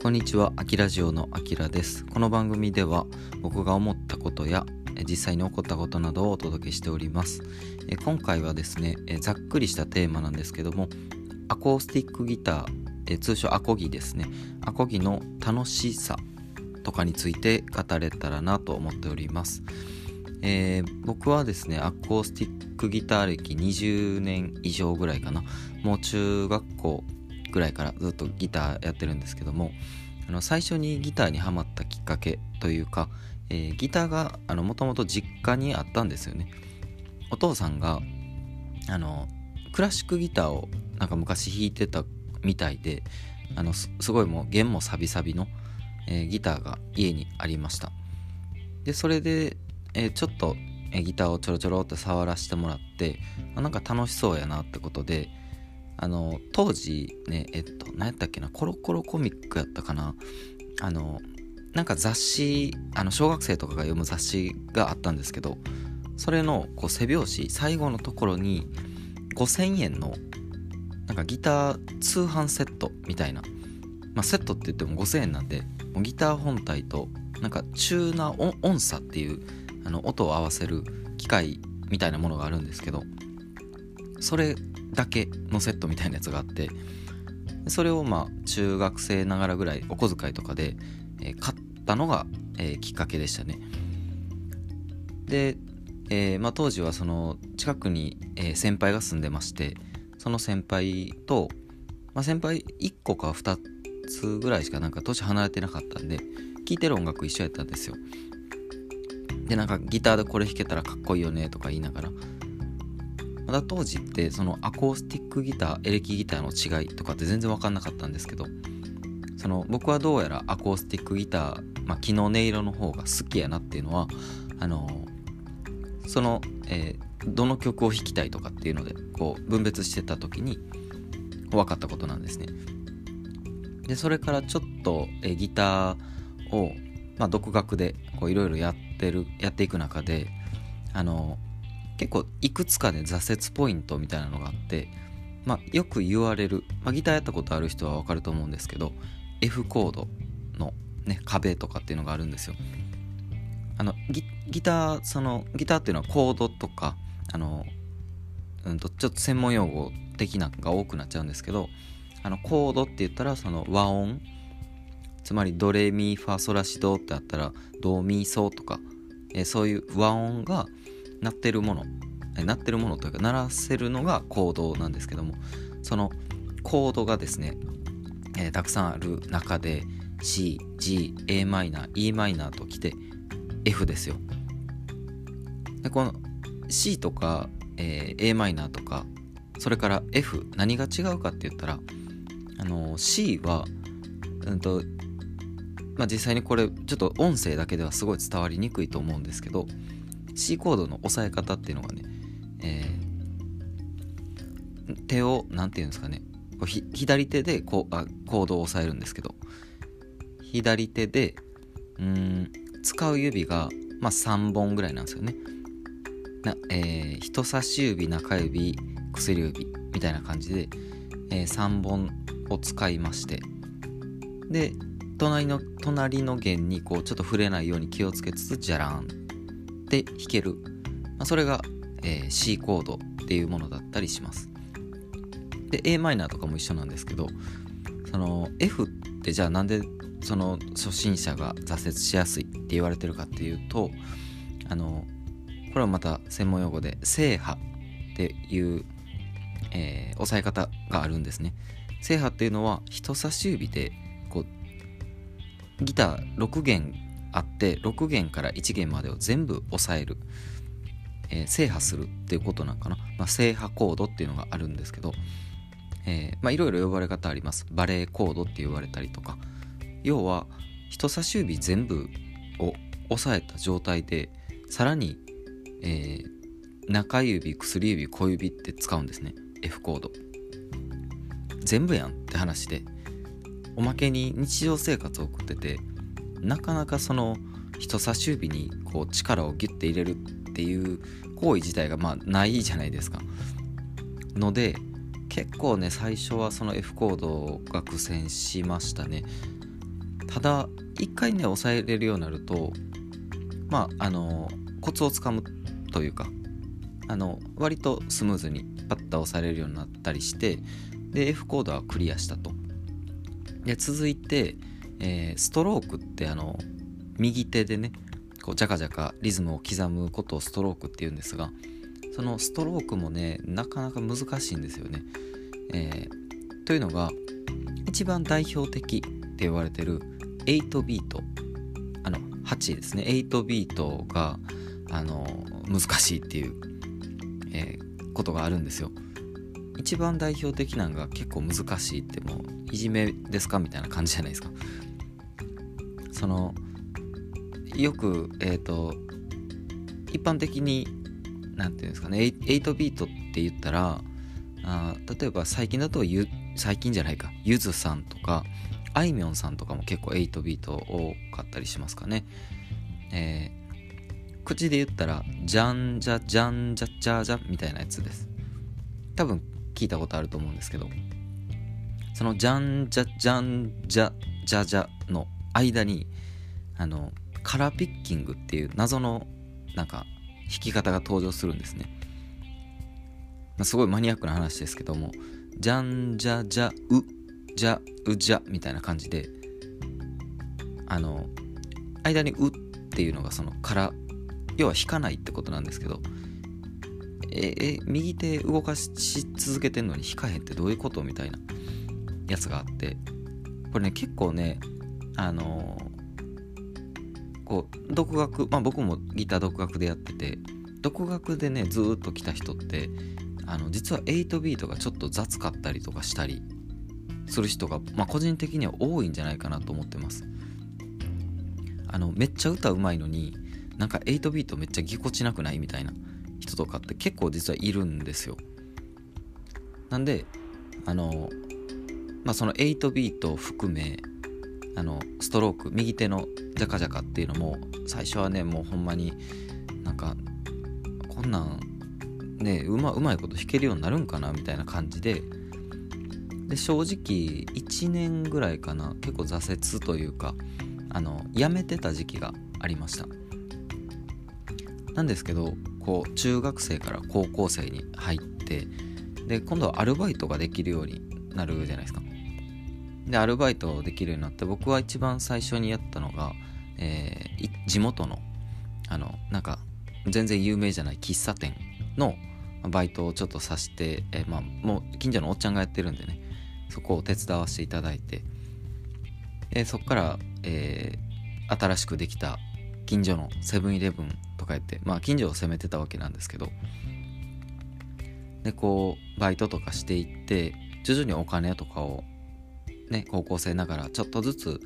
こんにちは、アキラジオのアキラです。この番組では僕が思ったことや実際に起こったことなどをお届けしております。え今回はですねえ、ざっくりしたテーマなんですけども、アコースティックギター、え通称アコギですね。アコギの楽しさとかについて語れたらなと思っております。えー僕はですね、アコースティックギター歴20年以上ぐらいかな。もう中学校ぐらいからずっとギターやってるんですけどもあの最初にギターにはまったきっかけというか、えーギターがもともと実家にあったんですよね。お父さんがあのクラシックギターをなんか昔弾いてたみたいであのすごいもう弦もサビサビの、えーギターが家にありました。でそれで、えーちょっと、えギターをちょろちょろって触らせてもらってあなんか楽しそうやなってことであの当時ねえっと何やったっけなコロコロコミックやったかな。あのなんか雑誌あの小学生とかが読む雑誌があったんですけどそれのこう背表紙最後のところに5000円のなんかギター通販セットみたいな、まあ、セットって言っても5000円なんでギター本体となんかチューナー音音差っていうあの音を合わせる機械みたいなものがあるんですけどそれだけのセットみたいなやつがあってそれをまあ中学生ながらぐらいお小遣いとかで、え買ったのが、えきっかけでしたね。で、えーまあ、当時はその近くに、え先輩が住んでましてその先輩と、まあ、先輩1個か2つぐらいしかなんか年離れてなかったんで聴いてる音楽一緒やったんですよ。でなんかギターでこれ弾けたらかっこいいよねとか言いながらまだ当時ってそのアコースティックギターエレキギターの違いとかって全然分かんなかったんですけどその僕はどうやらアコースティックギター、まあ、木の音色の方が好きやなっていうのはあのその、えーどの曲を弾きたいとかっていうのでこう分別してた時に分かったことなんですね。でそれからちょっと、えーギターを、まあ、独学でいろいろやってるやっていく中であの結構いくつかで挫折ポイントみたいなのがあって、まあ、よく言われる、まあ、ギターやったことある人は分かると思うんですけど F コードの、ね、壁とかっていうのがあるんですよ。あのギギターそのギターっていうのはコードとかあの、うん、とちょっと専門用語的なのが多くなっちゃうんですけどあのコードって言ったらその和音。つまりドレミファソラシドってあったらドミソとか、えーそういう和音が鳴ってるもの鳴ってるものというか鳴らせるのがコードなんですけどもそのコードがですね、えーたくさんある中で C、G、a マイナー e マイナーときて F ですよ。でこの C とか、えー a マイナーとかそれから F 何が違うかって言ったらあの C はうんとまあ実際にこれちょっと音声だけではすごい伝わりにくいと思うんですけど C コードの押さえ方っていうのがね、えー手を何て言うんですかねこう左手でこうあコードを押さえるんですけど左手でうん使う指が、まあ、3本ぐらいなんですよね。な、えー人差し指中指薬指みたいな感じで、え3本を使いましてで隣の隣の弦にこうちょっと触れないように気をつけつつジャラーンって弾ける、まあ、それが、えー C コードっていうものだったりします。で a マイナーとかも一緒なんですけどその F ってじゃあなんでその初心者が挫折しやすいって言われてるかっていうとあのこれはまた専門用語で正波っていう、えー押さえ方があるんですね。正波っていうのは人差し指でこうギター6弦あって6弦から1弦までを全部押さえる、えー制覇するっていうことなんかな、まあ、制覇コードっていうのがあるんですけど、えーまあいろいろ呼ばれ方あります。バレーコードって言われたりとか。要は人差し指全部を押さえた状態でさらに、えー中指薬指小指って使うんですね。F コード。全部やんって話でおまけに日常生活を送っててなかなかその人差し指にこう力をギュッて入れるっていう行為自体がまあないじゃないですか。ので結構ね最初はその F コードが苦戦しましたね。ただ一回ね抑えれるようになるとまああのコツをつかむというかあの割とスムーズにパッと押されるようになったりしてで F コードはクリアしたと。で続いて、えー、ストロークってあの右手でねこうジャカジャカリズムを刻むことをストロークっていうんですがそのストロークもねなかなか難しいんですよね、えー、というのが一番代表的って言われてる8ビートあの8ですね。8ビートがあの難しいっていう、えー、ことがあるんですよ。一番代表的なのが結構難しいってもういじめですか？みたいな感じじゃないですか。そのよくえっ、ー、と一般的に何て言うんですかね8ビートって言ったらあ例えば最近だとゆ最近じゃないかゆずさんとかあいみょんさんとかも結構8ビート多かったりしますかね。えー、口で言ったらじゃんじゃじゃんじゃじゃじゃみたいなやつです。多分聞いたことあると思うんですけどそのじゃんじゃじゃんじゃじゃじゃの間にあのカラーピッキングっていう謎のなんか弾き方が登場するんですね、まあ、すごいマニアックな話ですけどもじゃんじゃじゃうじゃうじゃみたいな感じであの間にうっていうのがそのから要は弾かないってことなんですけどええ右手動かし続けてんのに弾かへんってどういうことみたいなやつがあってこれね結構ねあのこう独学まあ僕もギター独学でやってて独学でねずっと来た人ってあの実は8ビートがちょっと雑かったりとかしたりする人が、まあ、個人的には多いんじゃないかなと思ってます。あのめっちゃ歌うまいのになんか8ビートめっちゃぎこちなくないみたいな人とかって結構実はいるんですよ。なんであのまあその8ビートを含めあのストローク右手のジャカジャカっていうのも最初はねもうほんまになんかこんなんねうまうまいこと弾けるようになるんかなみたいな感じでで正直1年ぐらいかな結構挫折というかあの辞めてた時期がありました。なんですけどこう中学生から高校生に入ってで今度はアルバイトができるようになるじゃないですか。でアルバイトできるようになって僕は一番最初にやったのが、えー、地元のあのなんか全然有名じゃない喫茶店のバイトをちょっとさして、えー、まあもう近所のおっちゃんがやってるんでねそこを手伝わせていただいて、えー、そこから、えー、新しくできた近所のセブンイレブンとかやってまあ近所を攻めてたわけなんですけどでこうバイトとかしていって徐々にお金とかをね高校生ながらちょっとずつ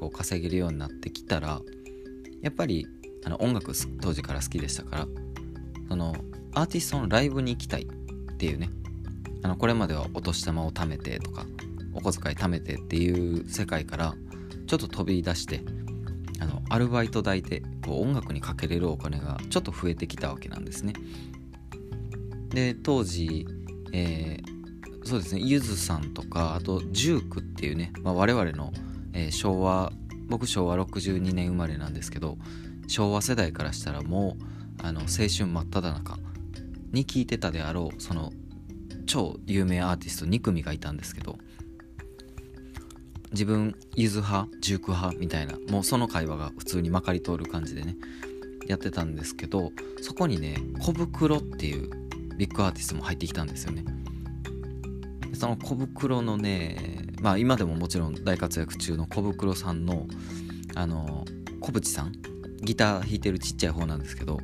こう稼げるようになってきたらやっぱりあの音楽当時から好きでしたからそのアーティストのライブに行きたいっていうねあのこれまではお年玉を貯めてとかお小遣い貯めてっていう世界からちょっと飛び出してあのアルバイト代でこう音楽にかけれるお金がちょっと増えてきたわけなんですね。で当時、えー、そうですね。ゆずさんとかあとジュークっていうね、まあ、我々の、えー、昭和僕昭和62年生まれなんですけど昭和世代からしたらもうあの青春真っ只中に聴いてたであろうその超有名アーティスト2組がいたんですけど自分ゆず派ジューク派みたいなもうその会話が普通にまかり通る感じでねやってたんですけどそこにね小袋っていうビッグアーティストも入ってきたんですよね。その小袋のねまあ今でももちろん大活躍中の小袋さんのあの小渕さんギター弾いてるちっちゃい方なんですけど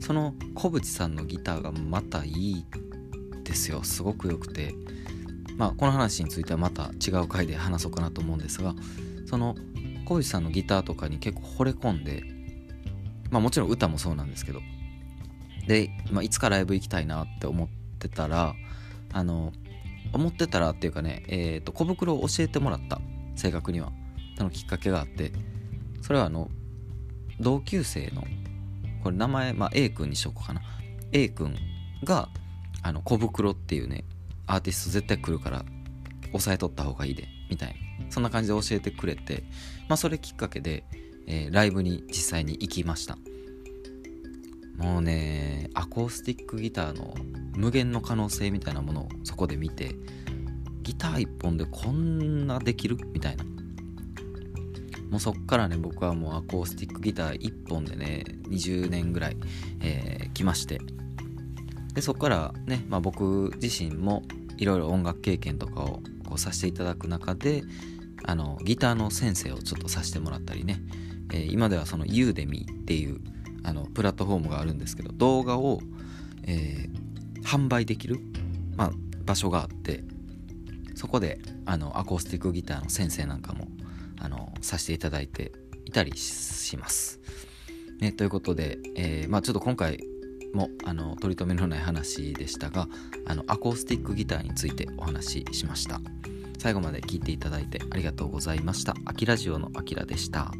その小渕さんのギターがまたいいですよ。すごく良くて。まあこの話についてはまた違う回で話そうかなと思うんですがその小渕さんのギターとかに結構惚れ込んでまあもちろん歌もそうなんですけどで、まあ、いつかライブ行きたいなって思ってたらあの思ってたらっていうかね、えーと、小袋を教えてもらった。正確には。そのきっかけがあって。それはあの同級生のこれ名前、まあ、A 君にしようかな。A 君があの小袋っていうねアーティスト絶対来るから押さえとった方がいいでみみたいな。そんな感じで教えてくれて、まあ、それきっかけで、えー、ライブに実際に行きました。もうねアコースティックギターの無限の可能性みたいなものをそこで見てギター1本でこんなできるみたいな。もうそっからね僕はもうアコースティックギター1本でね20年ぐらい、えー、来まして。でそこからね、まあ、僕自身もいろいろ音楽経験とかをこうさせていただく中であのギターの先生をちょっとさせてもらったりね、えー、今ではそのユーデミっていうあのプラットフォームがあるんですけど動画を、えー、販売できる、まあ、場所があってそこであのアコースティックギターの先生なんかもあのさせていただいていたりします。ね、ということで、えー、まあ、ちょっと今回もあの取り留めのない話でしたがあのアコースティックギターについてお話ししました。最後まで聞いていただいてありがとうございました。アキラジオのあきらでした。